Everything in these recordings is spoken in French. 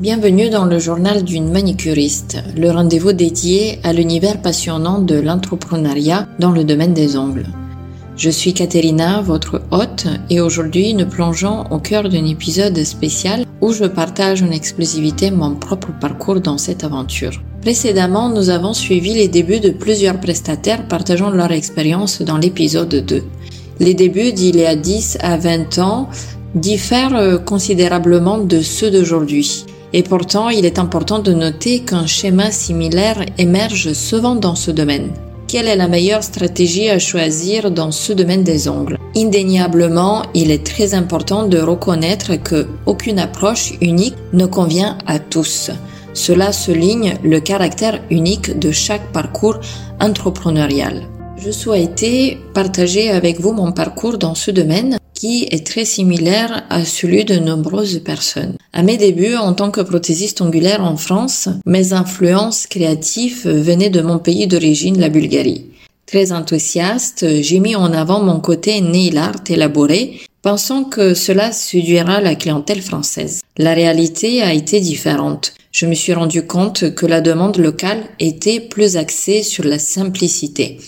Bienvenue dans le journal d'une manicuriste, le rendez-vous dédié à l'univers passionnant de l'entrepreneuriat dans le domaine des ongles. Je suis Caterina, votre hôte, et aujourd'hui nous plongeons au cœur d'un épisode spécial où je partage en exclusivité mon propre parcours dans cette aventure. Précédemment, nous avons suivi les débuts de plusieurs prestataires partageant leur expérience dans l'épisode 2. Les débuts d'il y a 10 à 20 ans diffèrent considérablement de ceux d'aujourd'hui. Et pourtant, il est important de noter qu'un schéma similaire émerge souvent dans ce domaine. Quelle est la meilleure stratégie à choisir dans ce domaine des ongles? Indéniablement, il est très important de reconnaître que aucune approche unique ne convient à tous. Cela souligne le caractère unique de chaque parcours entrepreneurial. Je souhaitais partager avec vous mon parcours dans ce domaine qui est très similaire à celui de nombreuses personnes. À mes débuts en tant que prothésiste ongulaire en France, mes influences créatives venaient de mon pays d'origine, la Bulgarie. Très enthousiaste, j'ai mis en avant mon côté nail art élaboré, pensant que cela séduira la clientèle française. La réalité a été différente. Je me suis rendu compte que la demande locale était plus axée sur la simplicité.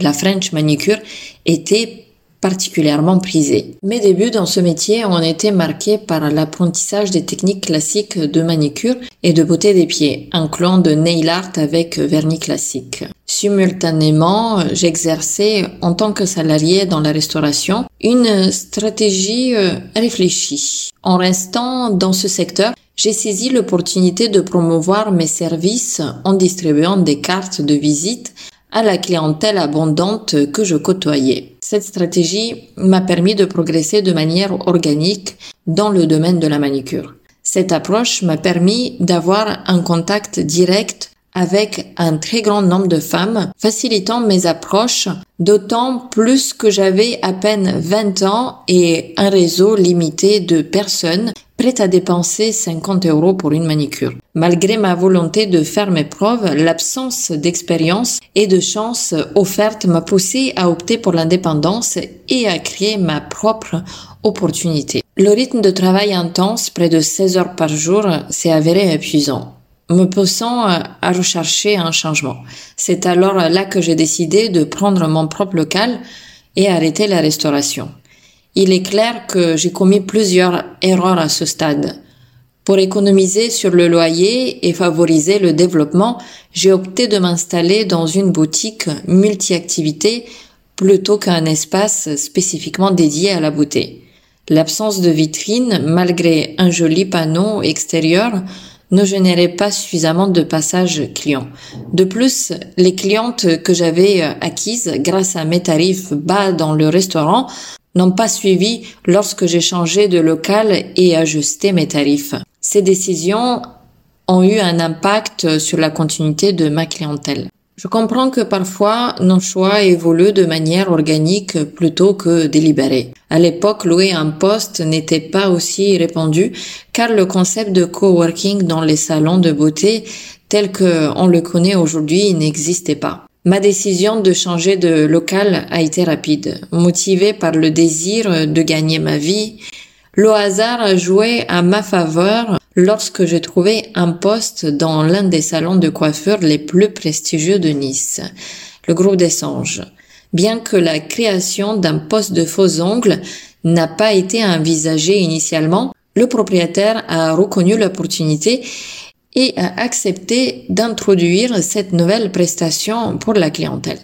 La French manicure était particulièrement prisé. Mes débuts dans ce métier ont été marqués par l'apprentissage des techniques classiques de manicure et de beauté des pieds, incluant de nail art avec vernis classique. Simultanément, j'exerçais en tant que salarié dans la restauration une stratégie euh, réfléchie. En restant dans ce secteur, j'ai saisi l'opportunité de promouvoir mes services en distribuant des cartes de visite à la clientèle abondante que je côtoyais. Cette stratégie m'a permis de progresser de manière organique dans le domaine de la manicure. Cette approche m'a permis d'avoir un contact direct avec un très grand nombre de femmes, facilitant mes approches, d'autant plus que j'avais à peine 20 ans et un réseau limité de personnes prêtes à dépenser 50 euros pour une manicure. Malgré ma volonté de faire mes preuves, l'absence d'expérience et de chance offerte m'a poussé à opter pour l'indépendance et à créer ma propre opportunité. Le rythme de travail intense, près de 16 heures par jour, s'est avéré épuisant me poussant à rechercher un changement. C'est alors là que j'ai décidé de prendre mon propre local et arrêter la restauration. Il est clair que j'ai commis plusieurs erreurs à ce stade. Pour économiser sur le loyer et favoriser le développement, j'ai opté de m'installer dans une boutique multi-activité plutôt qu'un espace spécifiquement dédié à la beauté. L'absence de vitrine, malgré un joli panneau extérieur, ne générait pas suffisamment de passages clients. De plus, les clientes que j'avais acquises grâce à mes tarifs bas dans le restaurant n'ont pas suivi lorsque j'ai changé de local et ajusté mes tarifs. Ces décisions ont eu un impact sur la continuité de ma clientèle. Je comprends que parfois nos choix évoluent de manière organique plutôt que délibérée. À l'époque, louer un poste n'était pas aussi répandu car le concept de coworking dans les salons de beauté tel qu'on le connaît aujourd'hui n'existait pas. Ma décision de changer de local a été rapide, motivée par le désir de gagner ma vie. Le hasard a joué à ma faveur lorsque j'ai trouvé un poste dans l'un des salons de coiffure les plus prestigieux de Nice, le groupe des Songes. Bien que la création d'un poste de faux ongles n'a pas été envisagée initialement, le propriétaire a reconnu l'opportunité et a accepté d'introduire cette nouvelle prestation pour la clientèle.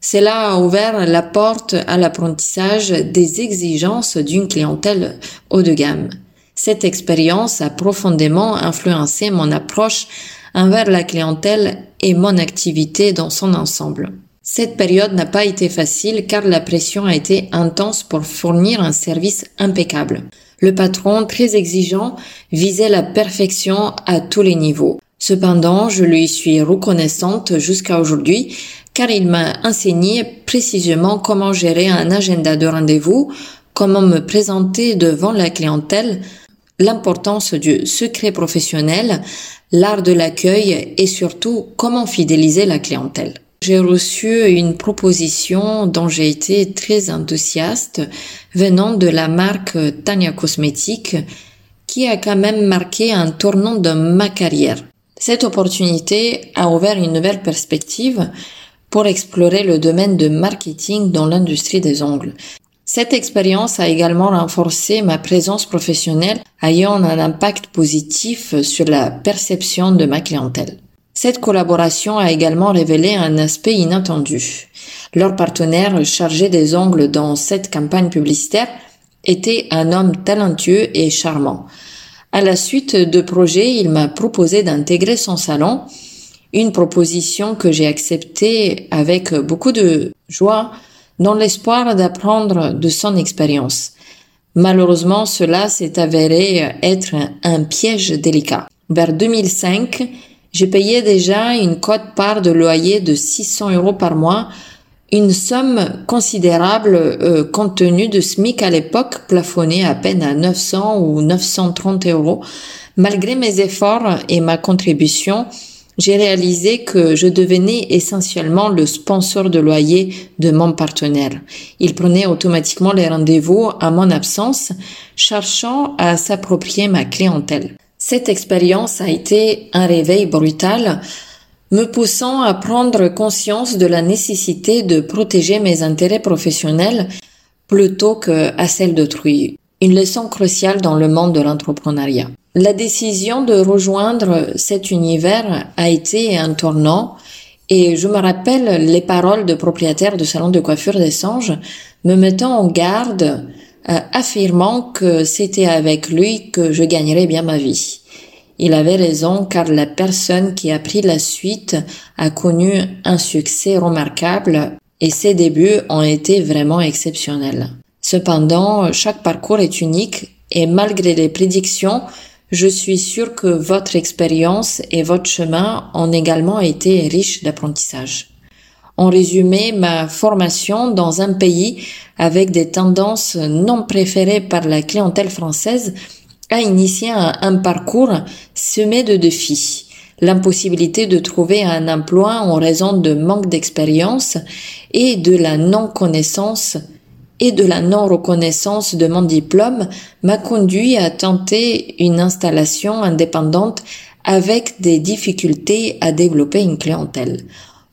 Cela a ouvert la porte à l'apprentissage des exigences d'une clientèle haut de gamme. Cette expérience a profondément influencé mon approche envers la clientèle et mon activité dans son ensemble. Cette période n'a pas été facile car la pression a été intense pour fournir un service impeccable. Le patron, très exigeant, visait la perfection à tous les niveaux. Cependant, je lui suis reconnaissante jusqu'à aujourd'hui car il m'a enseigné précisément comment gérer un agenda de rendez-vous, comment me présenter devant la clientèle, l'importance du secret professionnel, l'art de l'accueil et surtout comment fidéliser la clientèle. J'ai reçu une proposition dont j'ai été très enthousiaste venant de la marque Tania Cosmétique qui a quand même marqué un tournant de ma carrière. Cette opportunité a ouvert une nouvelle perspective pour explorer le domaine de marketing dans l'industrie des ongles. Cette expérience a également renforcé ma présence professionnelle ayant un impact positif sur la perception de ma clientèle. Cette collaboration a également révélé un aspect inattendu. Leur partenaire chargé des ongles dans cette campagne publicitaire était un homme talentueux et charmant. À la suite de projets, il m'a proposé d'intégrer son salon, une proposition que j'ai acceptée avec beaucoup de joie dans l'espoir d'apprendre de son expérience. Malheureusement, cela s'est avéré être un piège délicat. Vers 2005, j'ai payé déjà une cote-part de loyer de 600 euros par mois une somme considérable euh, compte tenu de SMIC à l'époque plafonné à peine à 900 ou 930 euros. Malgré mes efforts et ma contribution, j'ai réalisé que je devenais essentiellement le sponsor de loyer de mon partenaire. Il prenait automatiquement les rendez-vous à mon absence, cherchant à s'approprier ma clientèle. Cette expérience a été un réveil brutal me poussant à prendre conscience de la nécessité de protéger mes intérêts professionnels plutôt que à celle d'autrui. Une leçon cruciale dans le monde de l'entrepreneuriat. La décision de rejoindre cet univers a été un tournant et je me rappelle les paroles de propriétaire de salon de coiffure des Sanges me mettant en garde, euh, affirmant que c'était avec lui que je gagnerais bien ma vie. Il avait raison car la personne qui a pris la suite a connu un succès remarquable et ses débuts ont été vraiment exceptionnels. Cependant, chaque parcours est unique et malgré les prédictions, je suis sûr que votre expérience et votre chemin ont également été riches d'apprentissage. En résumé, ma formation dans un pays avec des tendances non préférées par la clientèle française a initié un, parcours semé de défis. L'impossibilité de trouver un emploi en raison de manque d'expérience et de la non-connaissance et de la non-reconnaissance de mon diplôme m'a conduit à tenter une installation indépendante avec des difficultés à développer une clientèle.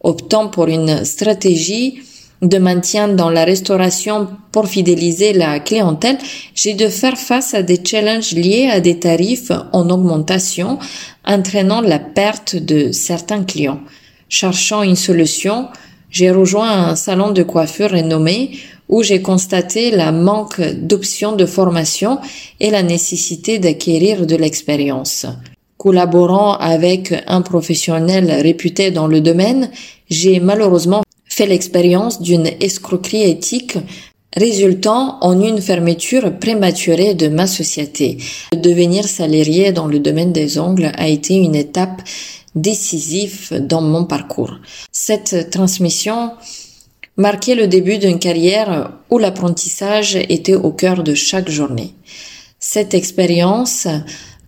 Optant pour une stratégie de maintien dans la restauration pour fidéliser la clientèle, j'ai de faire face à des challenges liés à des tarifs en augmentation, entraînant la perte de certains clients. Cherchant une solution, j'ai rejoint un salon de coiffure renommé où j'ai constaté la manque d'options de formation et la nécessité d'acquérir de l'expérience. Collaborant avec un professionnel réputé dans le domaine, j'ai malheureusement fait l'expérience d'une escroquerie éthique résultant en une fermeture prématurée de ma société. Devenir salarié dans le domaine des ongles a été une étape décisive dans mon parcours. Cette transmission marquait le début d'une carrière où l'apprentissage était au cœur de chaque journée. Cette expérience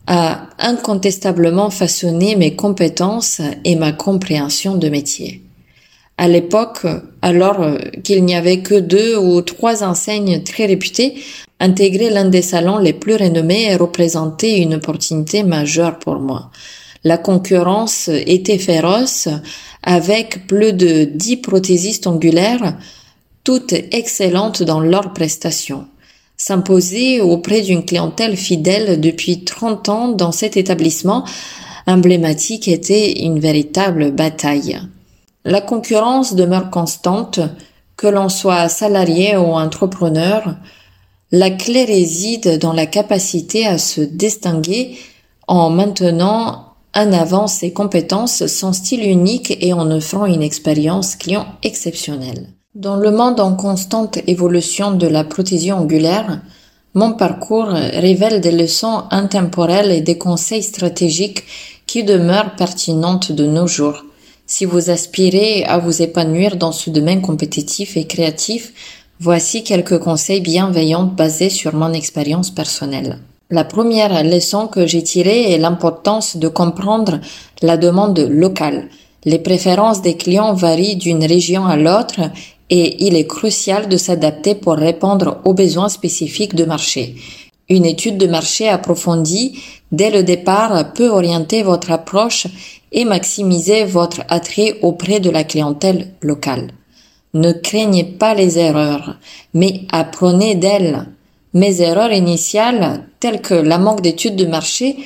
a incontestablement façonné mes compétences et ma compréhension de métier. À l'époque, alors qu'il n'y avait que deux ou trois enseignes très réputées, intégrer l'un des salons les plus renommés représentait une opportunité majeure pour moi. La concurrence était féroce avec plus de dix prothésistes ongulaires, toutes excellentes dans leurs prestations. S'imposer auprès d'une clientèle fidèle depuis 30 ans dans cet établissement emblématique était une véritable bataille. La concurrence demeure constante, que l'on soit salarié ou entrepreneur. La clé réside dans la capacité à se distinguer en maintenant en avant ses compétences, son style unique et en offrant une expérience client exceptionnelle. Dans le monde en constante évolution de la prothésie angulaire, mon parcours révèle des leçons intemporelles et des conseils stratégiques qui demeurent pertinentes de nos jours. Si vous aspirez à vous épanouir dans ce domaine compétitif et créatif, voici quelques conseils bienveillants basés sur mon expérience personnelle. La première leçon que j'ai tirée est l'importance de comprendre la demande locale. Les préférences des clients varient d'une région à l'autre et il est crucial de s'adapter pour répondre aux besoins spécifiques de marché. Une étude de marché approfondie dès le départ peut orienter votre approche et maximiser votre attrait auprès de la clientèle locale. Ne craignez pas les erreurs, mais apprenez d'elles. Mes erreurs initiales, telles que la manque d'études de marché,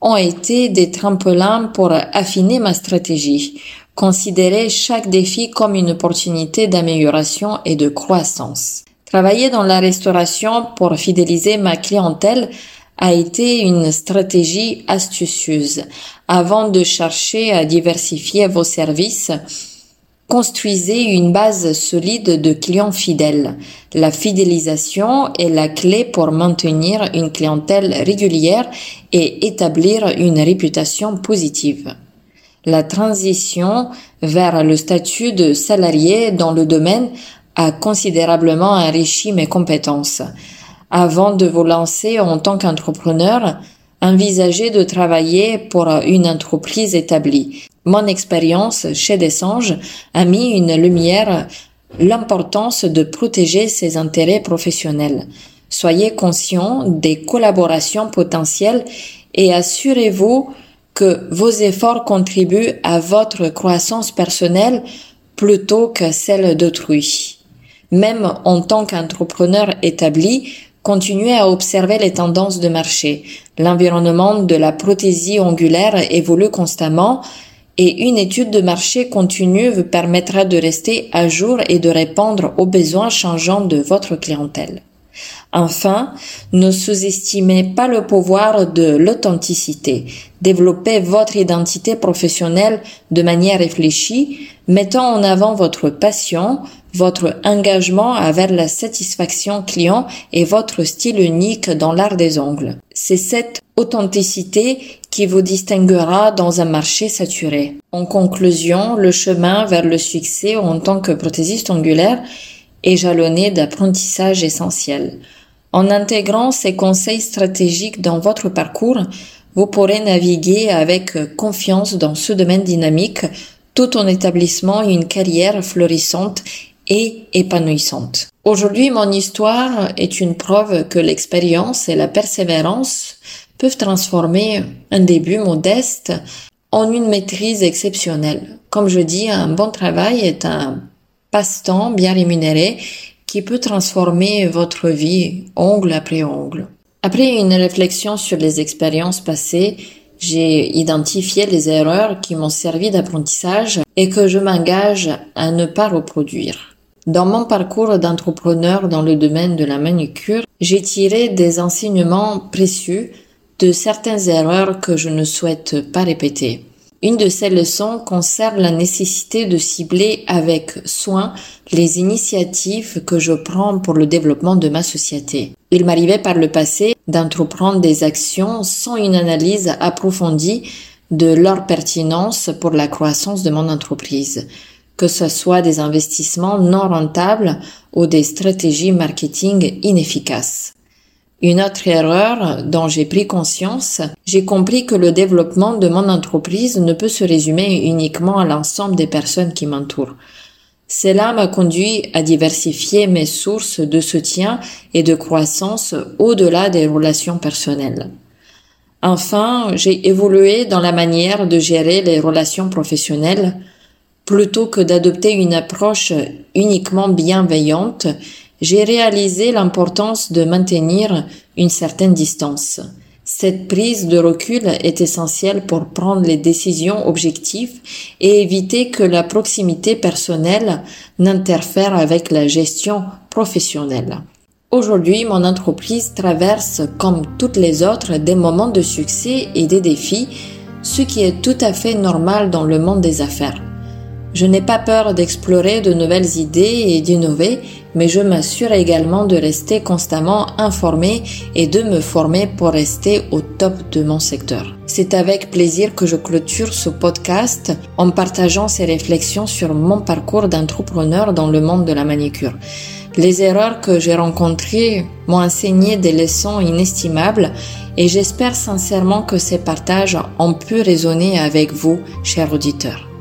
ont été des tremplins pour affiner ma stratégie. Considérez chaque défi comme une opportunité d'amélioration et de croissance. Travailler dans la restauration pour fidéliser ma clientèle a été une stratégie astucieuse. Avant de chercher à diversifier vos services, construisez une base solide de clients fidèles. La fidélisation est la clé pour maintenir une clientèle régulière et établir une réputation positive. La transition vers le statut de salarié dans le domaine a considérablement enrichi mes compétences. Avant de vous lancer en tant qu'entrepreneur, envisagez de travailler pour une entreprise établie. Mon expérience chez Dessanges a mis une lumière l'importance de protéger ses intérêts professionnels. Soyez conscient des collaborations potentielles et assurez-vous que vos efforts contribuent à votre croissance personnelle plutôt que celle d'autrui. Même en tant qu'entrepreneur établi, continuez à observer les tendances de marché. L'environnement de la prothésie ongulaire évolue constamment et une étude de marché continue vous permettra de rester à jour et de répondre aux besoins changeants de votre clientèle. Enfin, ne sous-estimez pas le pouvoir de l'authenticité. Développez votre identité professionnelle de manière réfléchie, mettant en avant votre passion, votre engagement vers la satisfaction client et votre style unique dans l'art des ongles. C'est cette authenticité qui vous distinguera dans un marché saturé. En conclusion, le chemin vers le succès en tant que prothésiste ongulaire est jalonné d'apprentissages essentiels. En intégrant ces conseils stratégiques dans votre parcours, vous pourrez naviguer avec confiance dans ce domaine dynamique tout en établissant une carrière florissante et épanouissante. Aujourd'hui, mon histoire est une preuve que l'expérience et la persévérance peuvent transformer un début modeste en une maîtrise exceptionnelle. Comme je dis, un bon travail est un passe-temps bien rémunéré qui peut transformer votre vie ongle après ongle. Après une réflexion sur les expériences passées, j'ai identifié les erreurs qui m'ont servi d'apprentissage et que je m'engage à ne pas reproduire. Dans mon parcours d'entrepreneur dans le domaine de la manucure, j'ai tiré des enseignements précieux de certaines erreurs que je ne souhaite pas répéter. Une de ces leçons concerne la nécessité de cibler avec soin les initiatives que je prends pour le développement de ma société. Il m'arrivait par le passé d'entreprendre des actions sans une analyse approfondie de leur pertinence pour la croissance de mon entreprise, que ce soit des investissements non rentables ou des stratégies marketing inefficaces. Une autre erreur dont j'ai pris conscience, j'ai compris que le développement de mon entreprise ne peut se résumer uniquement à l'ensemble des personnes qui m'entourent. Cela m'a conduit à diversifier mes sources de soutien et de croissance au-delà des relations personnelles. Enfin, j'ai évolué dans la manière de gérer les relations professionnelles. Plutôt que d'adopter une approche uniquement bienveillante, j'ai réalisé l'importance de maintenir une certaine distance. Cette prise de recul est essentielle pour prendre les décisions objectives et éviter que la proximité personnelle n'interfère avec la gestion professionnelle. Aujourd'hui, mon entreprise traverse, comme toutes les autres, des moments de succès et des défis, ce qui est tout à fait normal dans le monde des affaires. Je n'ai pas peur d'explorer de nouvelles idées et d'innover, mais je m'assure également de rester constamment informé et de me former pour rester au top de mon secteur. C'est avec plaisir que je clôture ce podcast en partageant ces réflexions sur mon parcours d'entrepreneur dans le monde de la manicure. Les erreurs que j'ai rencontrées m'ont enseigné des leçons inestimables et j'espère sincèrement que ces partages ont pu résonner avec vous, chers auditeurs.